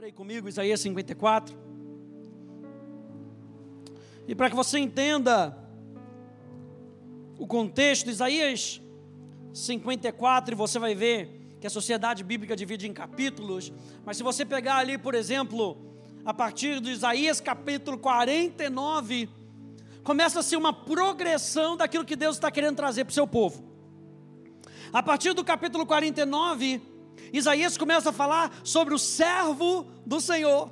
Abre aí comigo Isaías 54. E para que você entenda o contexto, Isaías 54, e você vai ver que a sociedade bíblica divide em capítulos, mas se você pegar ali, por exemplo, a partir de Isaías capítulo 49, começa-se uma progressão daquilo que Deus está querendo trazer para o seu povo. A partir do capítulo 49, Isaías começa a falar sobre o servo do Senhor,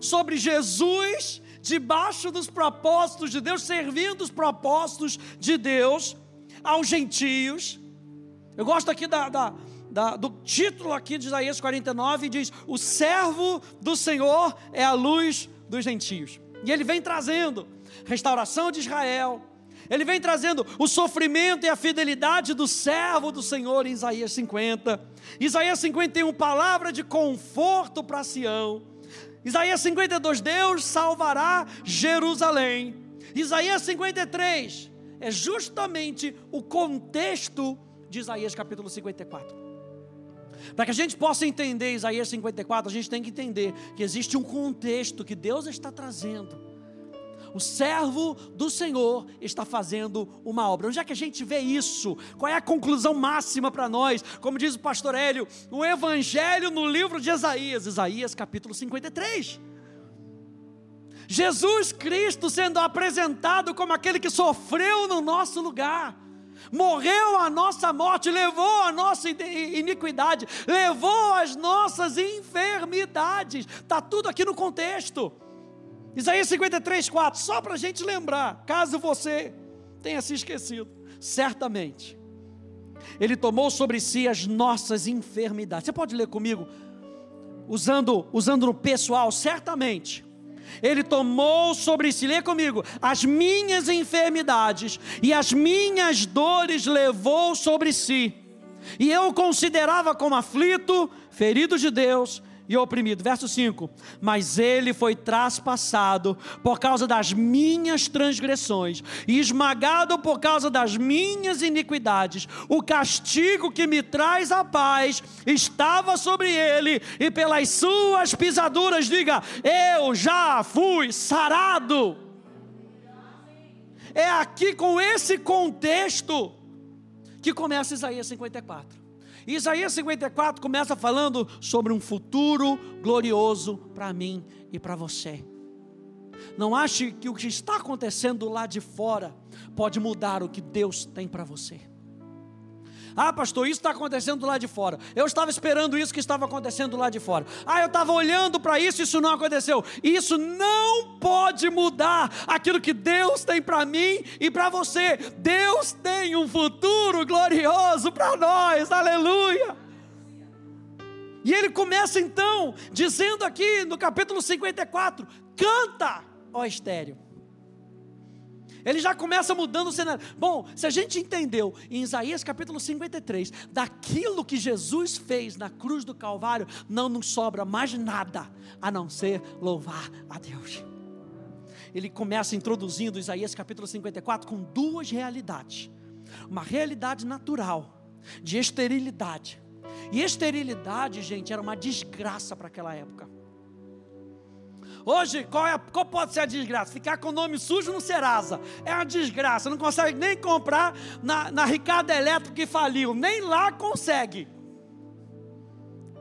sobre Jesus debaixo dos propósitos de Deus, servindo os propósitos de Deus aos gentios. Eu gosto aqui da, da, da, do título aqui de Isaías 49, diz: O servo do Senhor é a luz dos gentios. E ele vem trazendo restauração de Israel, ele vem trazendo o sofrimento e a fidelidade do servo do Senhor em Isaías 50. Isaías 51, palavra de conforto para Sião. Isaías 52, Deus salvará Jerusalém. Isaías 53 é justamente o contexto de Isaías capítulo 54. Para que a gente possa entender Isaías 54, a gente tem que entender que existe um contexto que Deus está trazendo o servo do Senhor está fazendo uma obra. Onde é que a gente vê isso? Qual é a conclusão máxima para nós? Como diz o pastor Hélio, o Evangelho no livro de Isaías, Isaías capítulo 53. Jesus Cristo sendo apresentado como aquele que sofreu no nosso lugar, morreu a nossa morte, levou a nossa iniquidade, levou as nossas enfermidades, está tudo aqui no contexto. Isaías 53, 4, só para a gente lembrar, caso você tenha se esquecido, certamente, Ele tomou sobre si as nossas enfermidades. Você pode ler comigo, usando, usando no pessoal, certamente. Ele tomou sobre si, lê comigo, as minhas enfermidades e as minhas dores levou sobre si. E eu o considerava como aflito, ferido de Deus e oprimido. Verso 5: Mas ele foi traspassado por causa das minhas transgressões e esmagado por causa das minhas iniquidades. O castigo que me traz a paz estava sobre ele, e pelas suas pisaduras, diga: Eu já fui sarado. É aqui com esse contexto que começa Isaías 54. Isaías 54 começa falando sobre um futuro glorioso para mim e para você. Não ache que o que está acontecendo lá de fora pode mudar o que Deus tem para você. Ah, pastor, isso está acontecendo lá de fora. Eu estava esperando isso que estava acontecendo lá de fora. Ah, eu estava olhando para isso, isso não aconteceu. Isso não pode mudar aquilo que Deus tem para mim e para você. Deus tem um futuro glorioso para nós. Aleluia. E ele começa então dizendo aqui no capítulo 54: canta, ó estéreo. Ele já começa mudando o cenário. Bom, se a gente entendeu em Isaías capítulo 53, daquilo que Jesus fez na cruz do Calvário, não nos sobra mais nada a não ser louvar a Deus. Ele começa introduzindo Isaías capítulo 54 com duas realidades: uma realidade natural, de esterilidade. E esterilidade, gente, era uma desgraça para aquela época. Hoje, qual, é, qual pode ser a desgraça? Ficar com o nome sujo no Serasa. É uma desgraça. Não consegue nem comprar na, na Ricardo Elétrico que faliu. Nem lá consegue.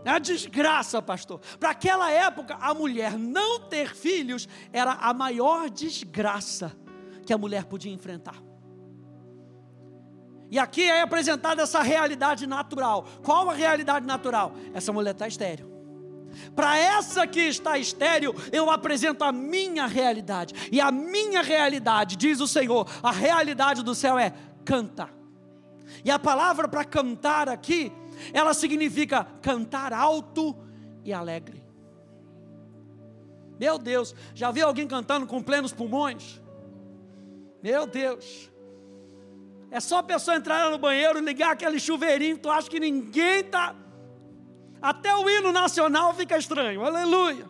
É uma desgraça, pastor. Para aquela época, a mulher não ter filhos era a maior desgraça que a mulher podia enfrentar. E aqui é apresentada essa realidade natural. Qual a realidade natural? Essa mulher está estéreo. Para essa que está estéril, eu apresento a minha realidade. E a minha realidade, diz o Senhor, a realidade do céu é canta. E a palavra para cantar aqui, ela significa cantar alto e alegre. Meu Deus, já viu alguém cantando com plenos pulmões? Meu Deus. É só a pessoa entrar no banheiro, ligar aquele chuveirinho, tu acha que ninguém está até o hino nacional fica estranho. Aleluia.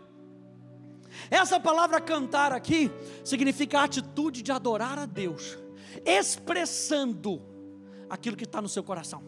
Essa palavra cantar aqui significa a atitude de adorar a Deus, expressando aquilo que está no seu coração.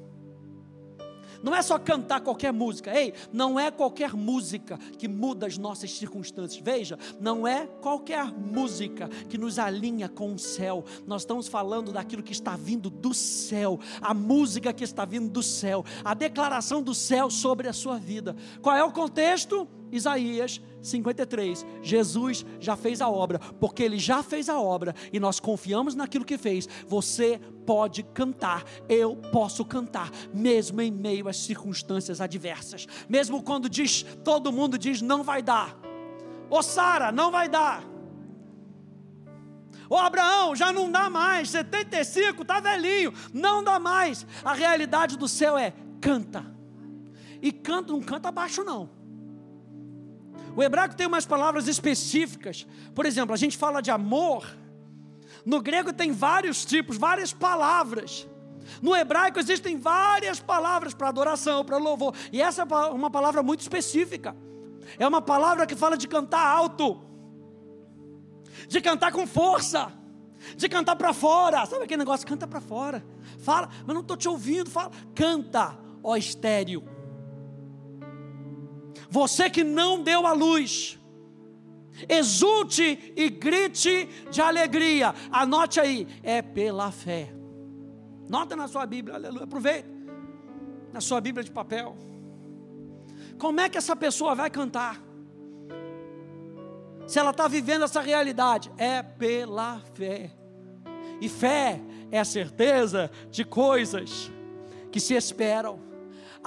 Não é só cantar qualquer música. Ei, não é qualquer música que muda as nossas circunstâncias. Veja, não é qualquer música que nos alinha com o céu. Nós estamos falando daquilo que está vindo do céu. A música que está vindo do céu. A declaração do céu sobre a sua vida. Qual é o contexto? Isaías 53. Jesus já fez a obra, porque ele já fez a obra e nós confiamos naquilo que fez. Você pode cantar, eu posso cantar, mesmo em meio às circunstâncias adversas. Mesmo quando diz, todo mundo diz não vai dar. Ô Sara, não vai dar. Ô Abraão, já não dá mais, 75, tá velhinho, não dá mais. A realidade do céu é canta. E canta, não canta baixo não. O hebraico tem umas palavras específicas. Por exemplo, a gente fala de amor. No grego tem vários tipos, várias palavras. No hebraico existem várias palavras para adoração, para louvor. E essa é uma palavra muito específica. É uma palavra que fala de cantar alto, de cantar com força, de cantar para fora. Sabe aquele negócio? Canta para fora. Fala, mas não estou te ouvindo. Fala, canta, ó estéreo. Você que não deu a luz, exulte e grite de alegria. Anote aí, é pela fé. Nota na sua Bíblia, aleluia. Aproveita. Na sua Bíblia de papel. Como é que essa pessoa vai cantar? Se ela está vivendo essa realidade, é pela fé. E fé é a certeza de coisas que se esperam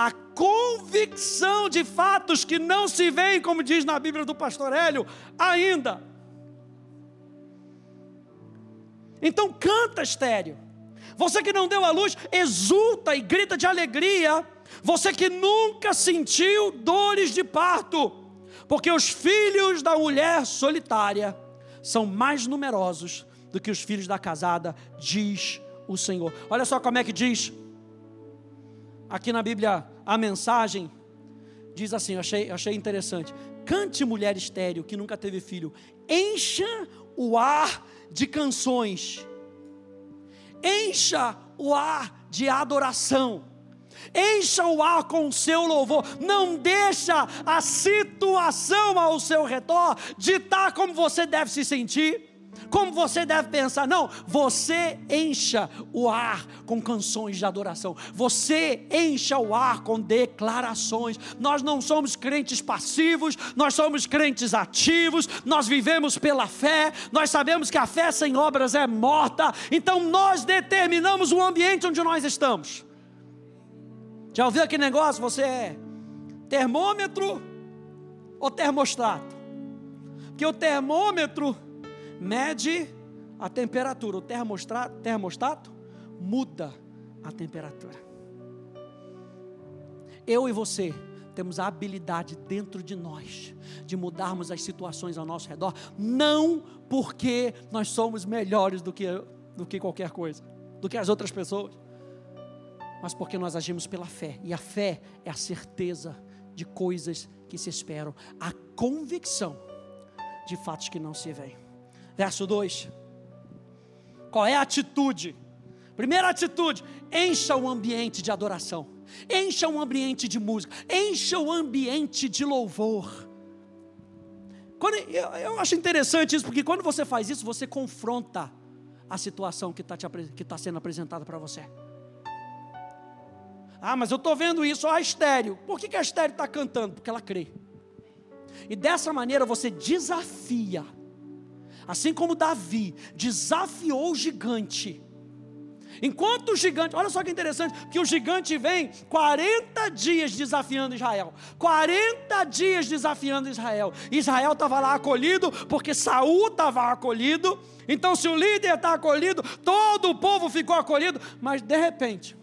a convicção de fatos que não se veem, como diz na Bíblia do pastor Hélio, ainda. Então canta estéreo. Você que não deu a luz, exulta e grita de alegria. Você que nunca sentiu dores de parto, porque os filhos da mulher solitária são mais numerosos do que os filhos da casada, diz o Senhor. Olha só como é que diz aqui na Bíblia a mensagem diz assim, eu achei, achei interessante. Cante mulher estéreo que nunca teve filho, encha o ar de canções, encha o ar de adoração, encha o ar com o seu louvor, não deixa a situação ao seu redor ditar como você deve se sentir como você deve pensar. Não, você encha o ar com canções de adoração. Você encha o ar com declarações. Nós não somos crentes passivos, nós somos crentes ativos. Nós vivemos pela fé. Nós sabemos que a fé sem obras é morta. Então nós determinamos o ambiente onde nós estamos. Já ouviu aquele negócio? Você é termômetro ou termostato? Porque o termômetro mede a temperatura. O termostato, muda a temperatura. Eu e você temos a habilidade dentro de nós de mudarmos as situações ao nosso redor, não porque nós somos melhores do que, do que qualquer coisa, do que as outras pessoas, mas porque nós agimos pela fé, e a fé é a certeza de coisas que se esperam, a convicção de fatos que não se veem. Verso 2. Qual é a atitude? Primeira atitude: encha o ambiente de adoração, encha o ambiente de música, encha o ambiente de louvor. Quando, eu, eu, acho interessante isso, porque quando você faz isso, você confronta a situação que está tá sendo apresentada para você. Ah, mas eu estou vendo isso, a estéreo. Por que, que a estéreo está cantando? Porque ela crê. E dessa maneira você desafia Assim como Davi desafiou o gigante. Enquanto o gigante, olha só que interessante, que o gigante vem 40 dias desafiando Israel. 40 dias desafiando Israel. Israel estava lá acolhido, porque Saul estava acolhido. Então, se o líder está acolhido, todo o povo ficou acolhido. Mas de repente,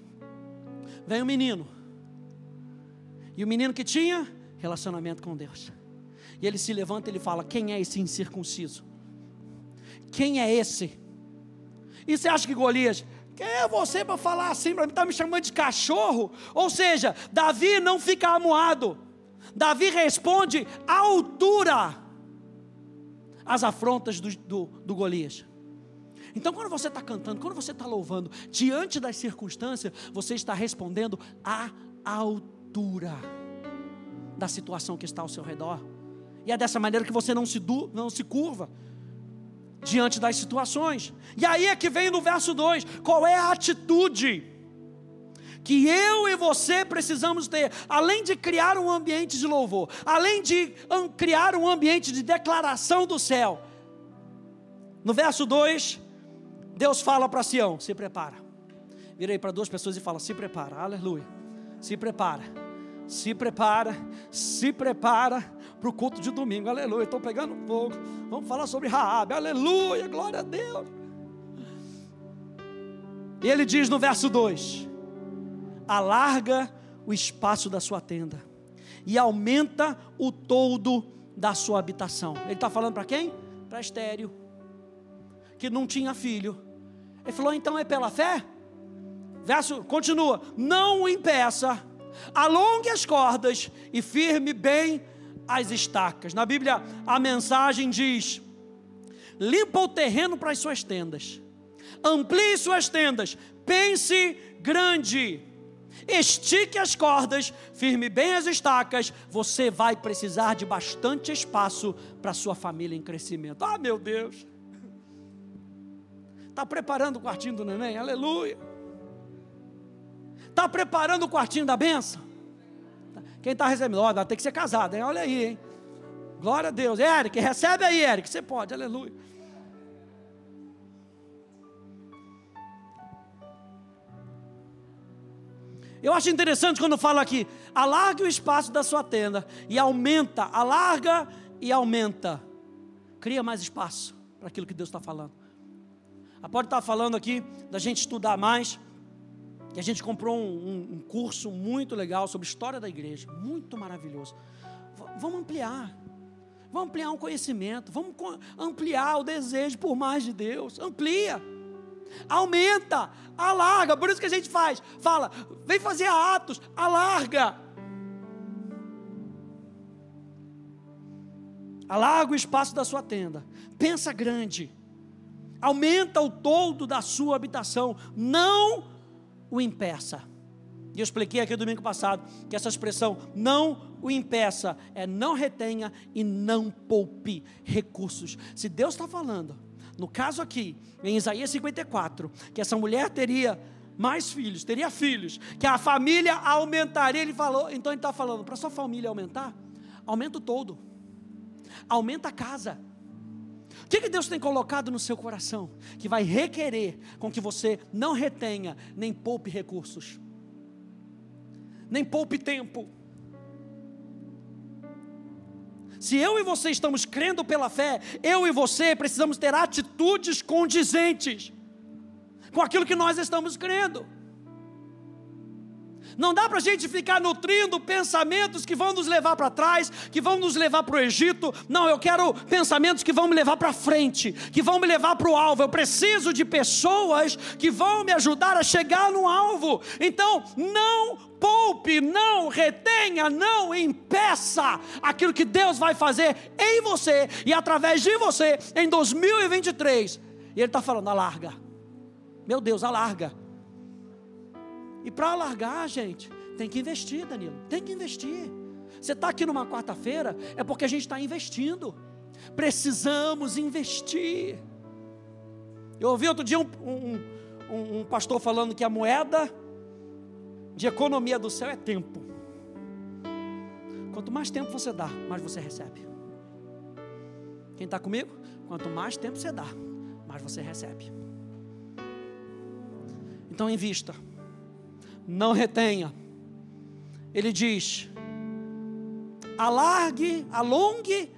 vem um menino. E o menino que tinha relacionamento com Deus. E ele se levanta e ele fala: Quem é esse incircunciso? Quem é esse? E você acha que Golias, quem é você para falar assim para mim? Está me chamando de cachorro? Ou seja, Davi não fica amuado. Davi responde à altura às afrontas do, do, do Golias. Então, quando você está cantando, quando você está louvando, diante das circunstâncias, você está respondendo à altura da situação que está ao seu redor. E é dessa maneira que você não se, du, não se curva diante das situações. E aí é que vem no verso 2: qual é a atitude que eu e você precisamos ter, além de criar um ambiente de louvor, além de criar um ambiente de declaração do céu. No verso 2, Deus fala para Sião: se prepara. Virei para duas pessoas e fala: se prepara, aleluia. Se prepara, se prepara, se prepara para o culto de domingo, aleluia. Estou pegando fogo. Vamos falar sobre Raabe, aleluia, glória a Deus. E ele diz no verso 2: alarga o espaço da sua tenda e aumenta o todo da sua habitação. Ele está falando para quem? Para estéreo, que não tinha filho. Ele falou: então é pela fé? Verso continua: não o impeça, alongue as cordas e firme bem as estacas. Na Bíblia, a mensagem diz: limpa o terreno para as suas tendas, amplie suas tendas, pense grande, estique as cordas, firme bem as estacas. Você vai precisar de bastante espaço para sua família em crescimento. Ah, meu Deus! Está preparando o quartinho do neném? Aleluia! Está preparando o quartinho da benção? Quem está recebendo? Olha, tem que ser casado, hein? Olha aí, hein? Glória a Deus. Eric, recebe aí, Eric. Você pode, aleluia. Eu acho interessante quando fala aqui, alargue o espaço da sua tenda e aumenta, alarga e aumenta. Cria mais espaço para aquilo que Deus está falando. A pode estar falando aqui da gente estudar mais, que a gente comprou um, um, curso muito legal sobre história da igreja, muito maravilhoso. Vamos ampliar. Vamos ampliar um conhecimento, vamos ampliar o desejo por mais de Deus. Amplia, aumenta, alarga. Por isso que a gente faz. Fala, vem fazer atos, alarga. Alarga o espaço da sua tenda. Pensa grande. Aumenta o todo da sua habitação. Não o impeça. E eu expliquei aqui domingo passado que essa expressão não o impeça é não retenha e não poupe recursos. Se Deus está falando, no caso aqui, em Isaías 54, que essa mulher teria mais filhos, teria filhos, que a família aumentaria, ele falou, então ele está falando, para sua família aumentar, aumenta o todo, aumenta a casa, o que, que Deus tem colocado no seu coração que vai requerer com que você não retenha nem poupe recursos, nem poupe tempo? Se eu e você estamos crendo pela fé, eu e você precisamos ter atitudes condizentes com aquilo que nós estamos crendo. Não dá para a gente ficar nutrindo pensamentos que vão nos levar para trás, que vão nos levar para o Egito. Não, eu quero pensamentos que vão me levar para frente, que vão me levar para o alvo. Eu preciso de pessoas que vão me ajudar a chegar no alvo. Então, não poupe, não retenha, não impeça aquilo que Deus vai fazer em você e através de você em 2023. E Ele está falando, alarga. Meu Deus, alarga e para alargar, gente, tem que investir, Danilo. Tem que investir. Você está aqui numa quarta-feira, é porque a gente está investindo. Precisamos investir. Eu ouvi outro dia um, um, um, pastor falando que a moeda de economia do céu é tempo. Quanto mais tempo você dá, mais você recebe. Quem está comigo? Quanto mais tempo você dá, mais você recebe. Então invista não retenha. Ele diz: alargue, alongue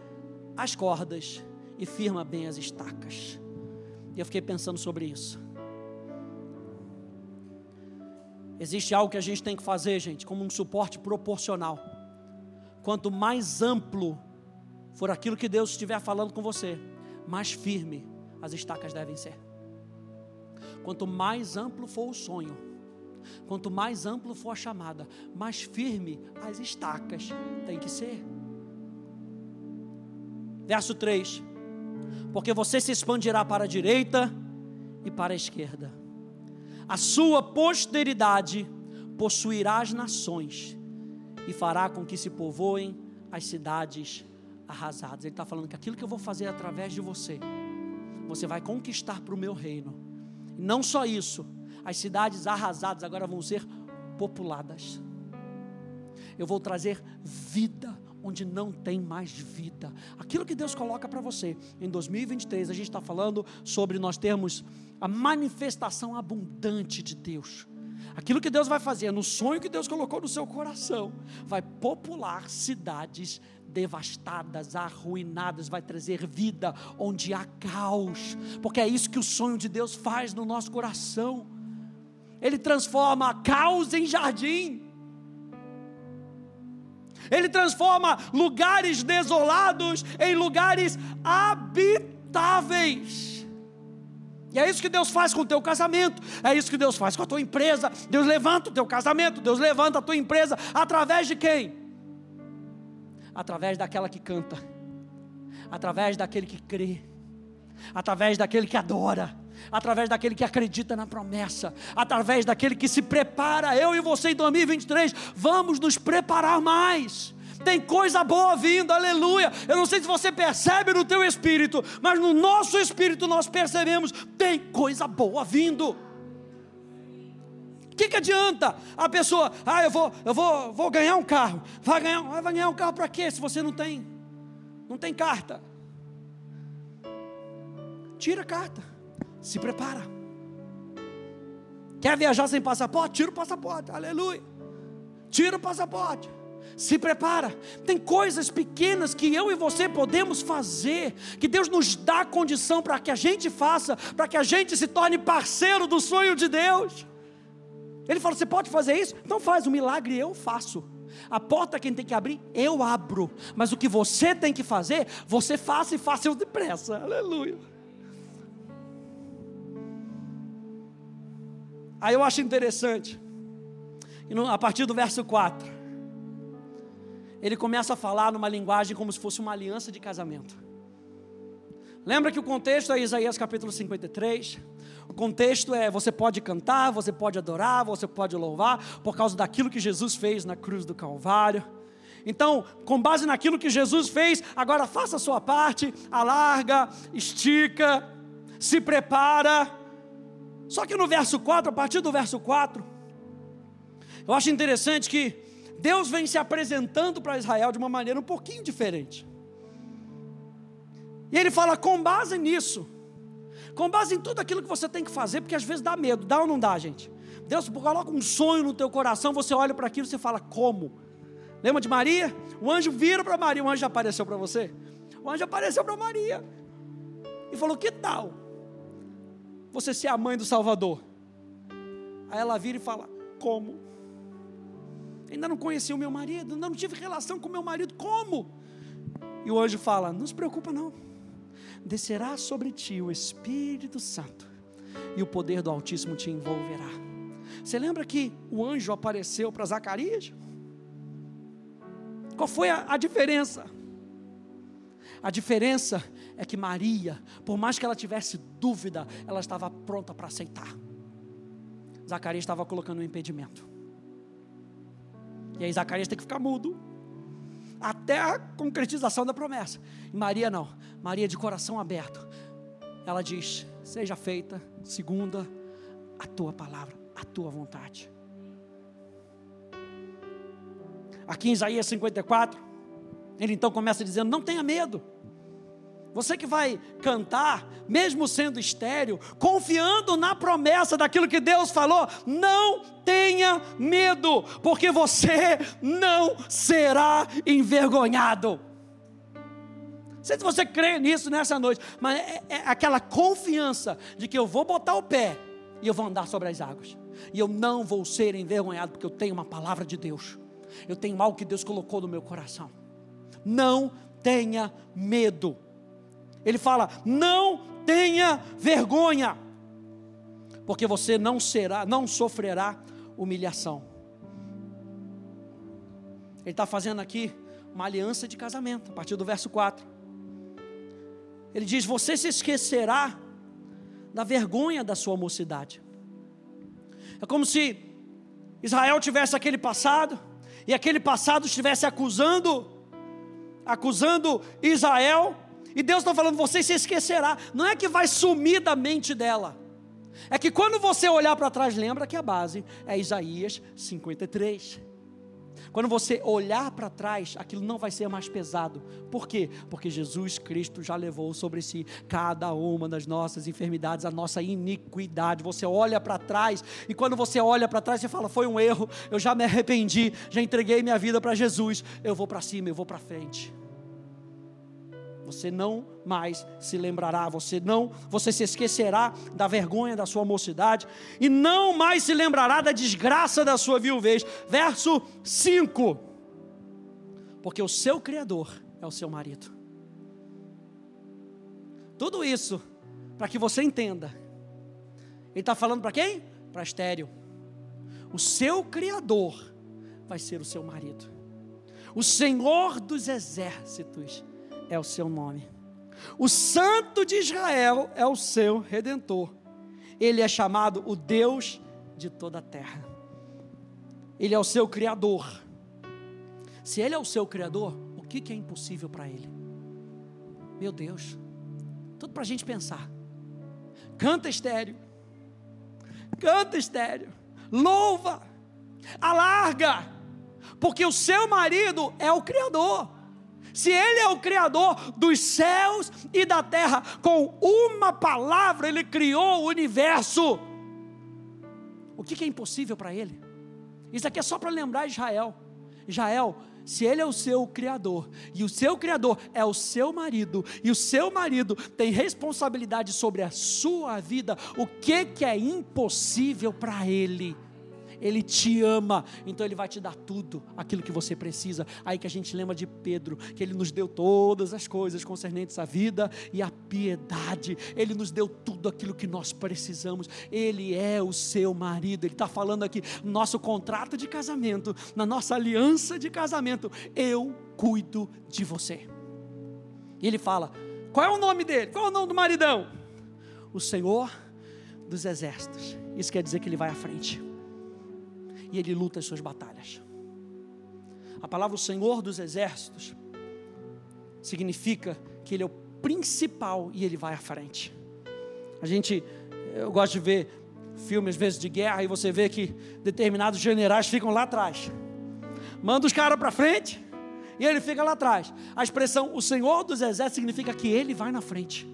as cordas e firma bem as estacas. E eu fiquei pensando sobre isso. Existe algo que a gente tem que fazer, gente, como um suporte proporcional. Quanto mais amplo for aquilo que Deus estiver falando com você, mais firme as estacas devem ser. Quanto mais amplo for o sonho, Quanto mais amplo for a chamada, mais firme as estacas tem que ser. Verso 3: Porque você se expandirá para a direita e para a esquerda, a sua posteridade possuirá as nações e fará com que se povoem as cidades arrasadas. Ele está falando que aquilo que eu vou fazer através de você, você vai conquistar para o meu reino. E não só isso, as cidades arrasadas agora vão ser populadas. Eu vou trazer vida onde não tem mais vida. Aquilo que Deus coloca para você em 2023, a gente está falando sobre nós termos a manifestação abundante de Deus. Aquilo que Deus vai fazer no sonho que Deus colocou no seu coração, vai popular cidades devastadas, arruinadas, vai trazer vida onde há caos, porque é isso que o sonho de Deus faz no nosso coração. Ele transforma caos em jardim. Ele transforma lugares desolados em lugares habitáveis. E é isso que Deus faz com o teu casamento, é isso que Deus faz com a tua empresa. Deus levanta o teu casamento, Deus levanta a tua empresa através de quem? Através daquela que canta, através daquele que crê, através daquele que adora, através daquele que acredita na promessa, através daquele que se prepara. Eu e você em 2023 vamos nos preparar mais tem coisa boa vindo, aleluia. Eu não sei se você percebe no teu espírito, mas no nosso espírito nós percebemos: tem coisa boa vindo. O que, que adianta a pessoa, ah, eu vou, eu vou, vou ganhar um carro. Vai ganhar, vai ganhar um carro para quê? Se você não tem, não tem carta. Tira a carta, se prepara. Quer viajar sem passaporte? Tira o passaporte, aleluia. Tira o passaporte se prepara. Tem coisas pequenas que eu e você podemos fazer, que Deus nos dá condição para que a gente faça, para que a gente se torne parceiro do sonho de Deus. Ele fala: Você pode fazer isso? Então faz, o milagre eu faço. A porta quem tem que abrir, eu abro. Mas o que você tem que fazer, você faça e faça depressa. Aleluia. Aí eu acho interessante, a partir do verso 4 ele começa a falar numa linguagem como se fosse uma aliança de casamento. Lembra que o contexto é Isaías capítulo 53? O contexto é: você pode cantar, você pode adorar, você pode louvar, por causa daquilo que Jesus fez na cruz do Calvário. Então, com base naquilo que Jesus fez, agora faça a sua parte, alarga, estica, se prepara. Só que no verso 4, a partir do verso 4, eu acho interessante que Deus vem se apresentando para Israel de uma maneira um pouquinho diferente. E ele fala: com base nisso, com base em tudo aquilo que você tem que fazer, porque às vezes dá medo, dá ou não dá, gente? Deus coloca um sonho no teu coração, você olha para aquilo e você fala: como? Lembra de Maria? O anjo vira para Maria, o anjo apareceu para você? O anjo apareceu para Maria e falou: que tal você ser a mãe do Salvador? Aí ela vira e fala: como? ainda não conheci o meu marido, ainda não tive relação com o meu marido, como? E o anjo fala: Não se preocupa, não. Descerá sobre ti o Espírito Santo, e o poder do Altíssimo te envolverá. Você lembra que o anjo apareceu para Zacarias? Qual foi a, a diferença? A diferença é que Maria, por mais que ela tivesse dúvida, ela estava pronta para aceitar. Zacarias estava colocando um impedimento. E aí Zacarias tem que ficar mudo. Até a concretização da promessa. E Maria não. Maria de coração aberto. Ela diz: Seja feita, segunda a tua palavra, a tua vontade. Aqui em Isaías 54, ele então começa dizendo: Não tenha medo. Você que vai cantar, mesmo sendo estéreo, confiando na promessa daquilo que Deus falou, não tenha medo, porque você não será envergonhado. Não sei se você crê nisso nessa noite, mas é, é aquela confiança de que eu vou botar o pé e eu vou andar sobre as águas, e eu não vou ser envergonhado, porque eu tenho uma palavra de Deus, eu tenho algo que Deus colocou no meu coração. Não tenha medo. Ele fala: não tenha vergonha, porque você não será, não sofrerá humilhação. Ele está fazendo aqui uma aliança de casamento, a partir do verso 4. Ele diz: Você se esquecerá da vergonha da sua mocidade. É como se Israel tivesse aquele passado, e aquele passado estivesse acusando, acusando Israel, e Deus está falando, você se esquecerá, não é que vai sumir da mente dela, é que quando você olhar para trás, lembra que a base é Isaías 53. Quando você olhar para trás, aquilo não vai ser mais pesado. Por quê? Porque Jesus Cristo já levou sobre si cada uma das nossas enfermidades, a nossa iniquidade. Você olha para trás e quando você olha para trás, você fala: foi um erro, eu já me arrependi, já entreguei minha vida para Jesus. Eu vou para cima, eu vou para frente você não mais se lembrará, você não, você se esquecerá da vergonha da sua mocidade e não mais se lembrará da desgraça da sua viuvez. Verso 5. Porque o seu criador é o seu marido. Tudo isso para que você entenda. Ele está falando para quem? Para estéreo. O seu criador vai ser o seu marido. O Senhor dos exércitos é o seu nome. O Santo de Israel é o seu redentor. Ele é chamado o Deus de toda a terra. Ele é o seu criador. Se ele é o seu criador, o que, é impossível para ele? Meu Deus, tudo para a gente pensar. Canta estéreo, canta estéreo, louva, alarga, porque o seu marido é o Criador. Se Ele é o Criador dos céus e da terra, com uma palavra Ele criou o universo. O que, é impossível para Ele? Isso aqui é só para lembrar Israel. Israel, se ele é o seu criador, e o seu criador é o seu marido, e o seu marido tem responsabilidade sobre a sua vida, o que, que é impossível para ele? Ele te ama, então Ele vai te dar tudo aquilo que você precisa. Aí que a gente lembra de Pedro, que Ele nos deu todas as coisas concernentes à vida e à piedade. Ele nos deu tudo aquilo que nós precisamos. Ele é o seu marido. Ele está falando aqui, nosso contrato de casamento, na nossa aliança de casamento, eu cuido de você. E ele fala: qual é o nome dele? Qual é o nome do maridão? O Senhor dos Exércitos. Isso quer dizer que ele vai à frente e ele luta as suas batalhas. A palavra Senhor dos Exércitos significa que ele é o principal e ele vai à frente. A gente, eu gosto de ver filmes às vezes de guerra e você vê que determinados generais ficam lá atrás. Manda os caras para frente e ele fica lá atrás. A expressão o Senhor dos Exércitos significa que ele vai na frente.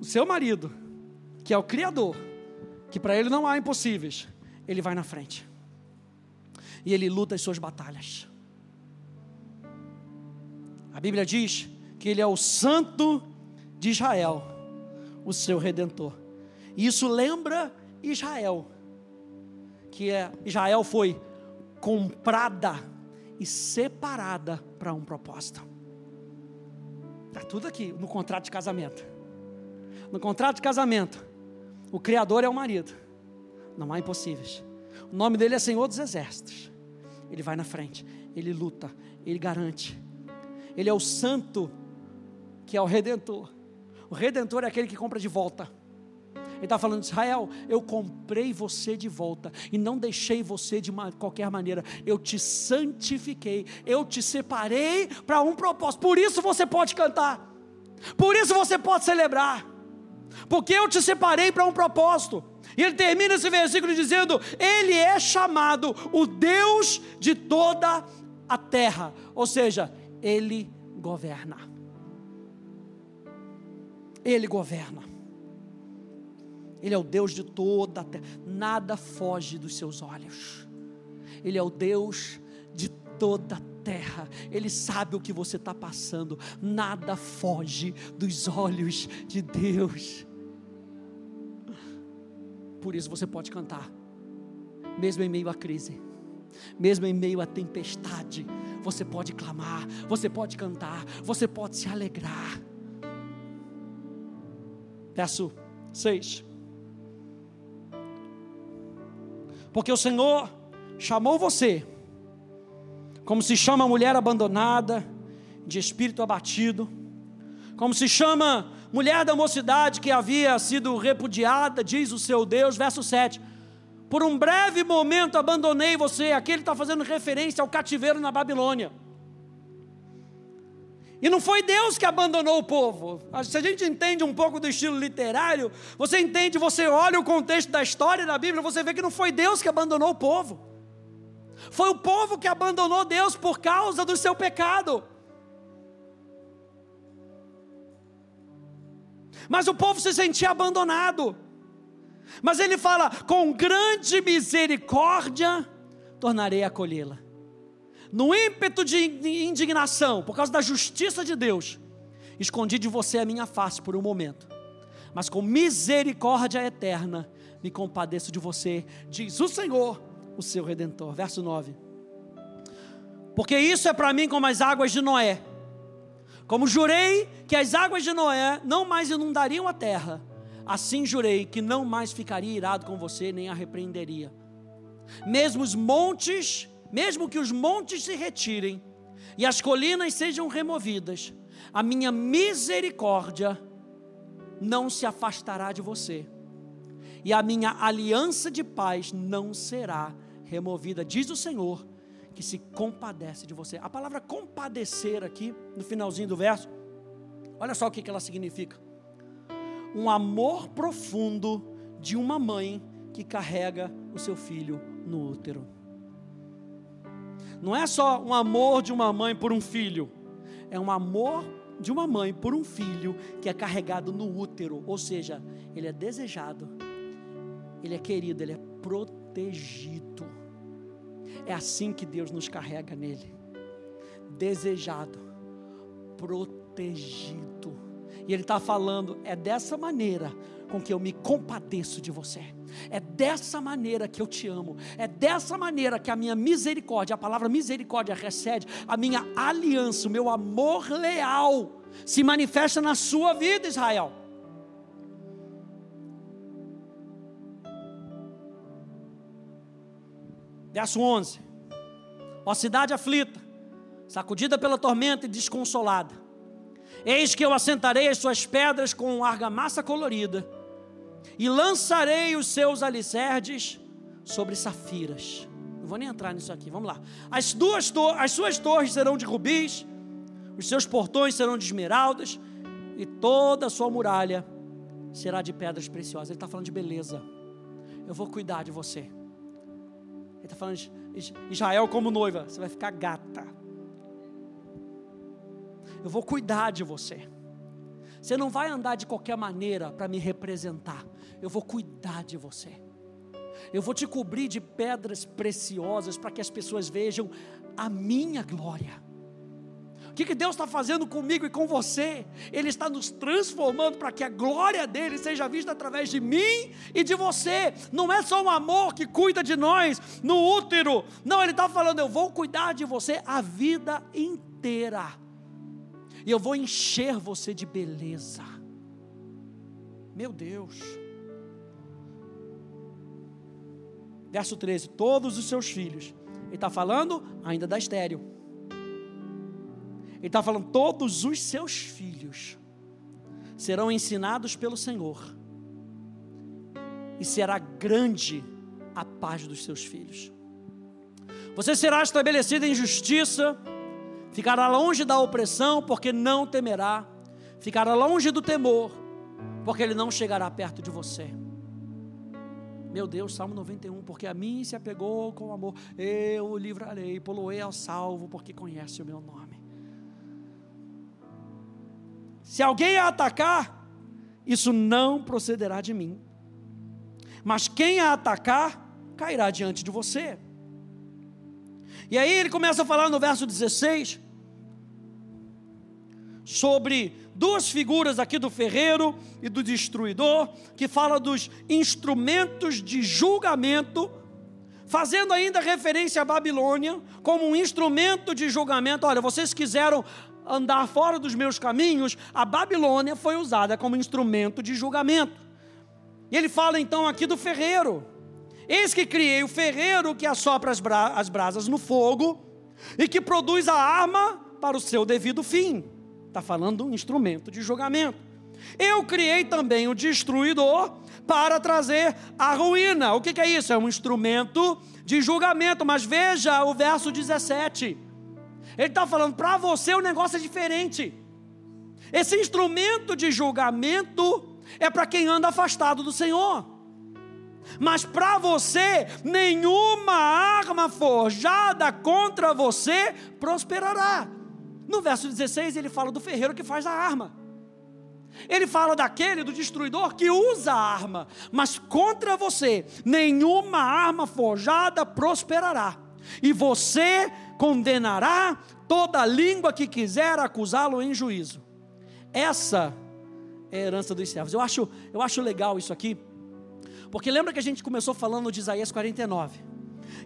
O seu marido, que é o Criador, que para ele não há impossíveis, ele vai na frente. E ele luta as suas batalhas. A Bíblia diz que ele é o santo de Israel, o seu redentor. E isso lembra Israel, que é, Israel foi comprada e separada para um propósito. Está tudo aqui no contrato de casamento. No contrato de casamento, o Criador é o marido. Não há impossíveis. O nome dele é Senhor dos Exércitos. Ele vai na frente, ele luta, ele garante. Ele é o santo que é o redentor. O redentor é aquele que compra de volta. Ele está falando, Israel, eu comprei você de volta e não deixei você de uma, qualquer maneira. Eu te santifiquei, eu te separei para um propósito. Por isso você pode cantar, por isso você pode celebrar porque eu te separei para um propósito. E ele termina esse versículo dizendo: Ele é chamado o Deus de toda a terra, ou seja, Ele governa. Ele governa. Ele é o Deus de toda a terra, nada foge dos seus olhos. Ele é o Deus de toda a terra, Ele sabe o que você está passando, nada foge dos olhos de Deus. Por isso você pode cantar, mesmo em meio à crise, mesmo em meio à tempestade, você pode clamar, você pode cantar, você pode se alegrar. Verso 6. Porque o Senhor chamou você, como se chama a mulher abandonada, de espírito abatido, como se chama mulher da mocidade que havia sido repudiada, diz o seu Deus, verso 7. Por um breve momento abandonei você. Aqui ele está fazendo referência ao cativeiro na Babilônia. E não foi Deus que abandonou o povo. Se a gente entende um pouco do estilo literário, você entende, você olha o contexto da história da Bíblia, você vê que não foi Deus que abandonou o povo. Foi o povo que abandonou Deus por causa do seu pecado. Mas o povo se sentia abandonado. Mas ele fala: com grande misericórdia tornarei a acolhê-la no ímpeto de indignação, por causa da justiça de Deus, escondi de você a minha face por um momento, mas com misericórdia eterna me compadeço de você, diz o Senhor, o seu redentor. Verso 9. Porque isso é para mim como as águas de Noé. Como jurei que as águas de Noé não mais inundariam a terra, assim jurei que não mais ficaria irado com você, nem a repreenderia. Mesmo os montes mesmo que os montes se retirem e as colinas sejam removidas, a minha misericórdia não se afastará de você, e a minha aliança de paz não será removida, diz o Senhor, que se compadece de você. A palavra compadecer aqui, no finalzinho do verso, olha só o que ela significa: um amor profundo de uma mãe que carrega o seu filho no útero. Não é só um amor de uma mãe por um filho, é um amor de uma mãe por um filho que é carregado no útero, ou seja, ele é desejado, ele é querido, ele é protegido. É assim que Deus nos carrega nele, desejado, protegido. E Ele está falando, é dessa maneira com que eu me compadeço de você. É dessa maneira que eu te amo. É dessa maneira que a minha misericórdia, a palavra misericórdia recebe, a minha aliança, o meu amor leal se manifesta na sua vida, Israel. Verso 11: Ó cidade aflita, sacudida pela tormenta e desconsolada, eis que eu assentarei as suas pedras com argamassa colorida e lançarei os seus alicerces sobre safiras. Não vou nem entrar nisso aqui, vamos lá. As, duas as suas torres serão de rubis, os seus portões serão de esmeraldas, e toda a sua muralha será de pedras preciosas. Ele está falando de beleza. Eu vou cuidar de você. Ele está falando Israel como noiva. Você vai ficar gata. Eu vou cuidar de você. Você não vai andar de qualquer maneira para me representar. Eu vou cuidar de você. Eu vou te cobrir de pedras preciosas para que as pessoas vejam a minha glória. Que, que Deus está fazendo comigo e com você? Ele está nos transformando para que a glória dele seja vista através de mim e de você. Não é só um amor que cuida de nós no útero. Não, ele está falando, eu vou cuidar de você a vida inteira e eu vou encher você de beleza. Meu Deus. Verso 13: Todos os seus filhos. Ele está falando ainda da estéreo. Ele está falando: todos os seus filhos serão ensinados pelo Senhor, e será grande a paz dos seus filhos. Você será estabelecido em justiça Ficará longe da opressão, porque não temerá. Ficará longe do temor, porque ele não chegará perto de você. Meu Deus, Salmo 91, porque a mim se apegou com amor, eu o livrarei, poloei ao salvo, porque conhece o meu nome. Se alguém a atacar, isso não procederá de mim. Mas quem a atacar, cairá diante de você. E aí ele começa a falar no verso 16: sobre duas figuras aqui do ferreiro e do destruidor, que fala dos instrumentos de julgamento, fazendo ainda referência à Babilônia como um instrumento de julgamento. Olha, vocês quiseram andar fora dos meus caminhos, a Babilônia foi usada como instrumento de julgamento. E ele fala então aqui do ferreiro. Eis que criei o ferreiro que assopra as, bra as brasas no fogo e que produz a arma para o seu devido fim. Está falando um instrumento de julgamento. Eu criei também o destruidor para trazer a ruína. O que, que é isso? É um instrumento de julgamento. Mas veja o verso 17. Ele está falando, para você o negócio é diferente. Esse instrumento de julgamento é para quem anda afastado do Senhor. Mas para você, nenhuma arma forjada contra você prosperará. No verso 16, ele fala do ferreiro que faz a arma. Ele fala daquele, do destruidor, que usa a arma. Mas contra você, nenhuma arma forjada prosperará. E você condenará toda língua que quiser acusá-lo em juízo. Essa é a herança dos servos. Eu acho, eu acho legal isso aqui, porque lembra que a gente começou falando de Isaías 49.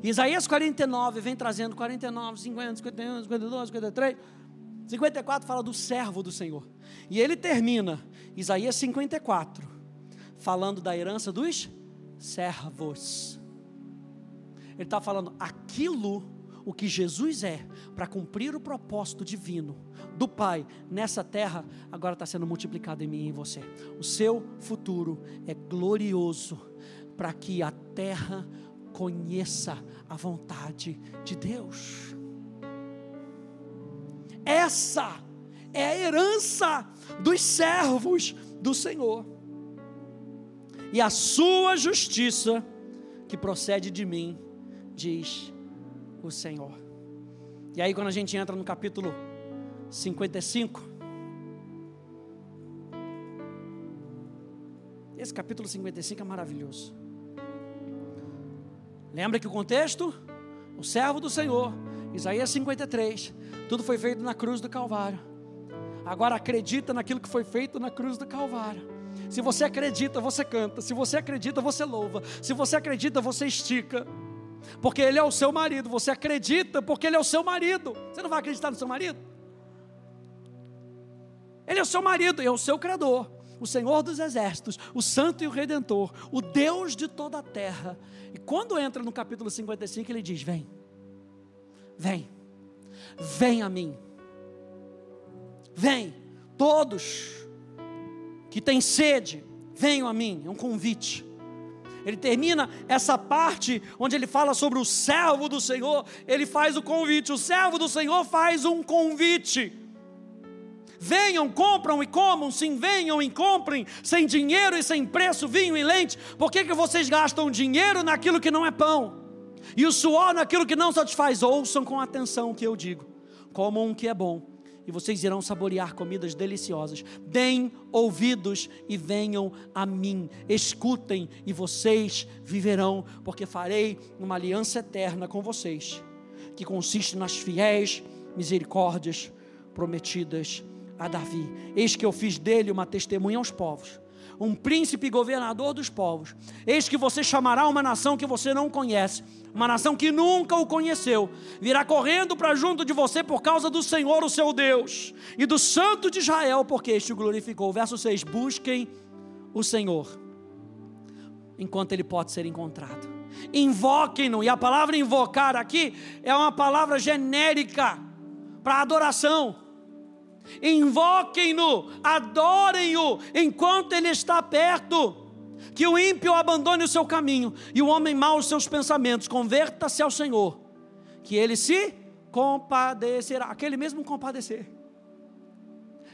Isaías 49 vem trazendo 49, 50, 51, 52, 53. 54 fala do servo do Senhor. E ele termina, Isaías 54, falando da herança dos servos. Ele está falando aquilo o que Jesus é para cumprir o propósito divino do Pai nessa terra, agora está sendo multiplicado em mim e em você. O seu futuro é glorioso para que a terra conheça a vontade de Deus. Essa é a herança dos servos do Senhor. E a sua justiça que procede de mim, diz o Senhor. E aí, quando a gente entra no capítulo 55, esse capítulo 55 é maravilhoso. Lembra que o contexto? O servo do Senhor, Isaías 53, tudo foi feito na cruz do Calvário. Agora acredita naquilo que foi feito na cruz do Calvário. Se você acredita, você canta. Se você acredita, você louva. Se você acredita, você estica porque ele é o seu marido. Você acredita porque ele é o seu marido. Você não vai acreditar no seu marido? Ele é o seu marido, é o seu criador, o Senhor dos exércitos, o Santo e o Redentor, o Deus de toda a terra. E quando entra no capítulo 55, ele diz: Vem, vem, vem a mim, vem, todos que têm sede, venham a mim, é um convite. Ele termina essa parte onde ele fala sobre o servo do Senhor, ele faz o convite. O servo do Senhor faz um convite. Venham, compram e comam, sim, venham e comprem, sem dinheiro e sem preço, vinho e leite. Por que, que vocês gastam dinheiro naquilo que não é pão? E o suor naquilo que não satisfaz? Ouçam com atenção o que eu digo. Comam um que é bom e vocês irão saborear comidas deliciosas. Deem ouvidos e venham a mim. Escutem e vocês viverão, porque farei uma aliança eterna com vocês, que consiste nas fiéis misericórdias prometidas a Davi. Eis que eu fiz dele uma testemunha aos povos um príncipe governador dos povos. Eis que você chamará uma nação que você não conhece, uma nação que nunca o conheceu, virá correndo para junto de você por causa do Senhor, o seu Deus, e do Santo de Israel, porque este o glorificou. Verso 6: Busquem o Senhor, enquanto ele pode ser encontrado. Invoquem-no, e a palavra invocar aqui é uma palavra genérica para adoração. Invoquem-no, adorem-o enquanto ele está perto. Que o ímpio abandone o seu caminho e o homem mau os seus pensamentos. Converta-se ao Senhor, que ele se compadecerá. Aquele mesmo compadecer.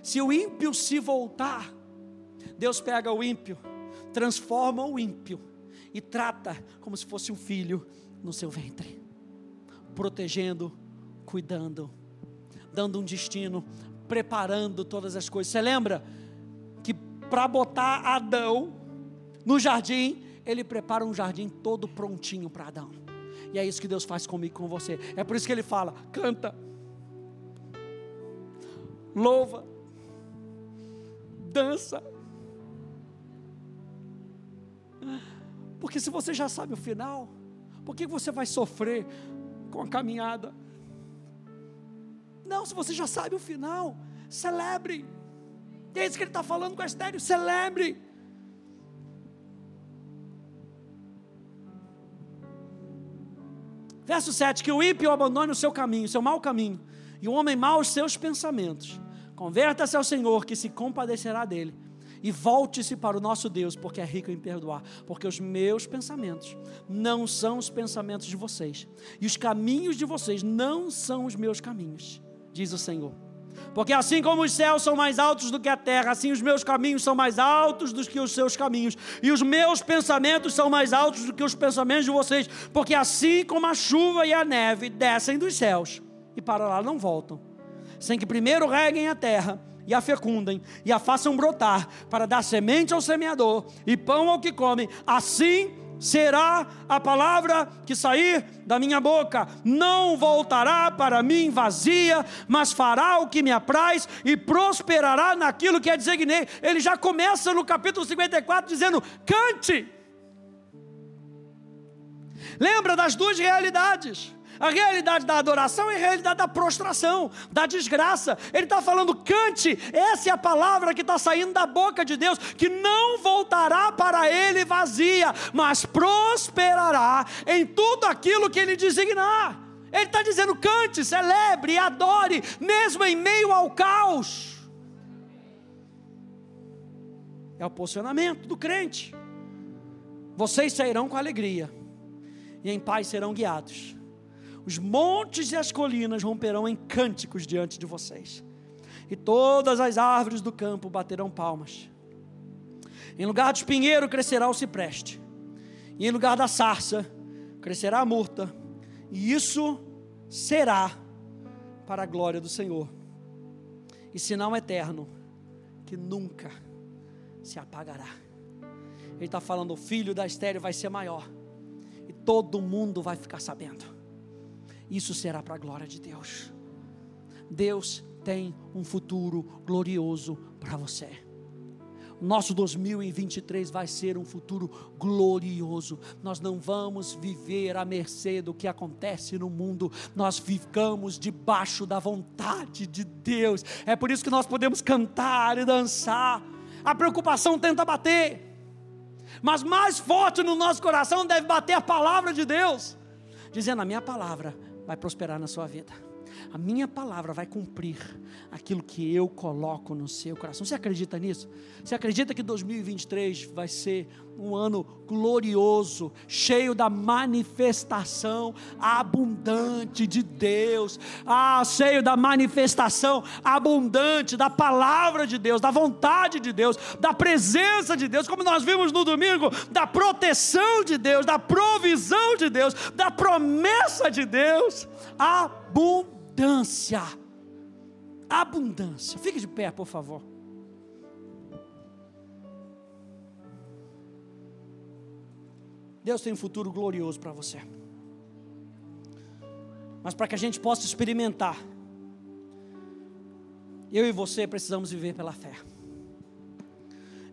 Se o ímpio se voltar, Deus pega o ímpio, transforma o ímpio e trata como se fosse um filho no seu ventre, protegendo, cuidando, dando um destino preparando todas as coisas. Você lembra que para botar Adão no jardim, ele prepara um jardim todo prontinho para Adão. E é isso que Deus faz comigo com você. É por isso que ele fala: canta, louva, dança. Porque se você já sabe o final, por que você vai sofrer com a caminhada? Não, se você já sabe o final, celebre. E é isso que ele está falando com Estéreo, celebre. Verso 7: Que o ímpio abandone o seu caminho, seu mau caminho, e o homem mau os seus pensamentos. Converta-se ao Senhor, que se compadecerá dele, e volte-se para o nosso Deus, porque é rico em perdoar. Porque os meus pensamentos não são os pensamentos de vocês, e os caminhos de vocês não são os meus caminhos, diz o Senhor. Porque assim como os céus são mais altos do que a terra, assim os meus caminhos são mais altos do que os seus caminhos, e os meus pensamentos são mais altos do que os pensamentos de vocês. Porque assim como a chuva e a neve descem dos céus e para lá não voltam, sem que primeiro reguem a terra e a fecundem e a façam brotar para dar semente ao semeador e pão ao que come, assim será a palavra que sair da minha boca, não voltará para mim vazia, mas fará o que me apraz e prosperará naquilo que é designei. Ele já começa no capítulo 54 dizendo: cante. Lembra das duas realidades a realidade da adoração é a realidade da prostração, da desgraça. Ele está falando, cante, essa é a palavra que está saindo da boca de Deus, que não voltará para ele vazia, mas prosperará em tudo aquilo que ele designar. Ele está dizendo, cante, celebre, adore, mesmo em meio ao caos. É o posicionamento do crente. Vocês sairão com alegria, e em paz serão guiados os montes e as colinas romperão em cânticos diante de vocês, e todas as árvores do campo baterão palmas. Em lugar do espinheiro crescerá o cipreste, e em lugar da sarça crescerá a murta, e isso será para a glória do Senhor, e sinal eterno que nunca se apagará. Ele está falando: o filho da estéreo vai ser maior, e todo mundo vai ficar sabendo isso será para a glória de Deus. Deus tem um futuro glorioso para você. Nosso 2023 vai ser um futuro glorioso. Nós não vamos viver à mercê do que acontece no mundo. Nós ficamos debaixo da vontade de Deus. É por isso que nós podemos cantar e dançar. A preocupação tenta bater, mas mais forte no nosso coração deve bater a palavra de Deus, dizendo: A minha palavra vai prosperar na sua vida. A minha palavra vai cumprir aquilo que eu coloco no seu coração. Você acredita nisso? Você acredita que 2023 vai ser um ano glorioso, cheio da manifestação abundante de Deus, ah, cheio da manifestação abundante da palavra de Deus, da vontade de Deus, da presença de Deus, como nós vimos no domingo, da proteção de Deus, da provisão de Deus, da promessa de Deus, abundância. Abundância. Fique de pé, por favor. Deus tem um futuro glorioso para você. Mas para que a gente possa experimentar, eu e você precisamos viver pela fé.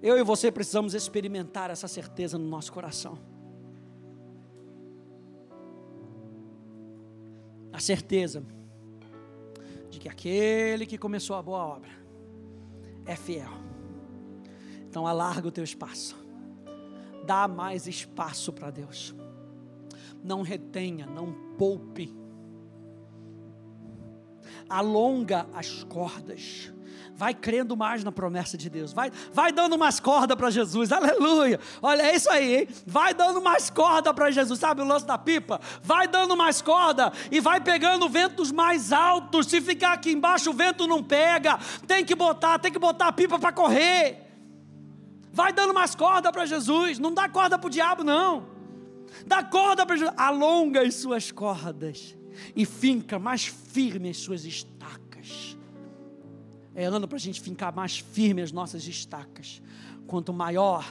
Eu e você precisamos experimentar essa certeza no nosso coração. A certeza de que aquele que começou a boa obra é fiel. Então alarga o teu espaço dá mais espaço para Deus. Não retenha, não poupe. Alonga as cordas. Vai crendo mais na promessa de Deus. Vai, vai dando mais corda para Jesus. Aleluia. Olha, é isso aí, hein? Vai dando mais corda para Jesus. Sabe o lance da pipa? Vai dando mais corda e vai pegando ventos mais altos. Se ficar aqui embaixo, o vento não pega. Tem que botar, tem que botar a pipa para correr. Vai dando mais corda para Jesus. Não dá corda para o diabo, não. Dá corda para Jesus. Alonga as suas cordas e finca mais firme as suas estacas. É ano para a gente fincar mais firme as nossas estacas. Quanto maior,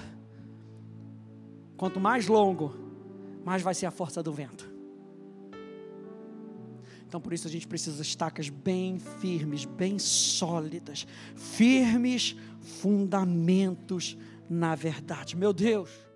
quanto mais longo, mais vai ser a força do vento. Então por isso a gente precisa de estacas bem firmes, bem sólidas, firmes fundamentos na verdade. Meu Deus.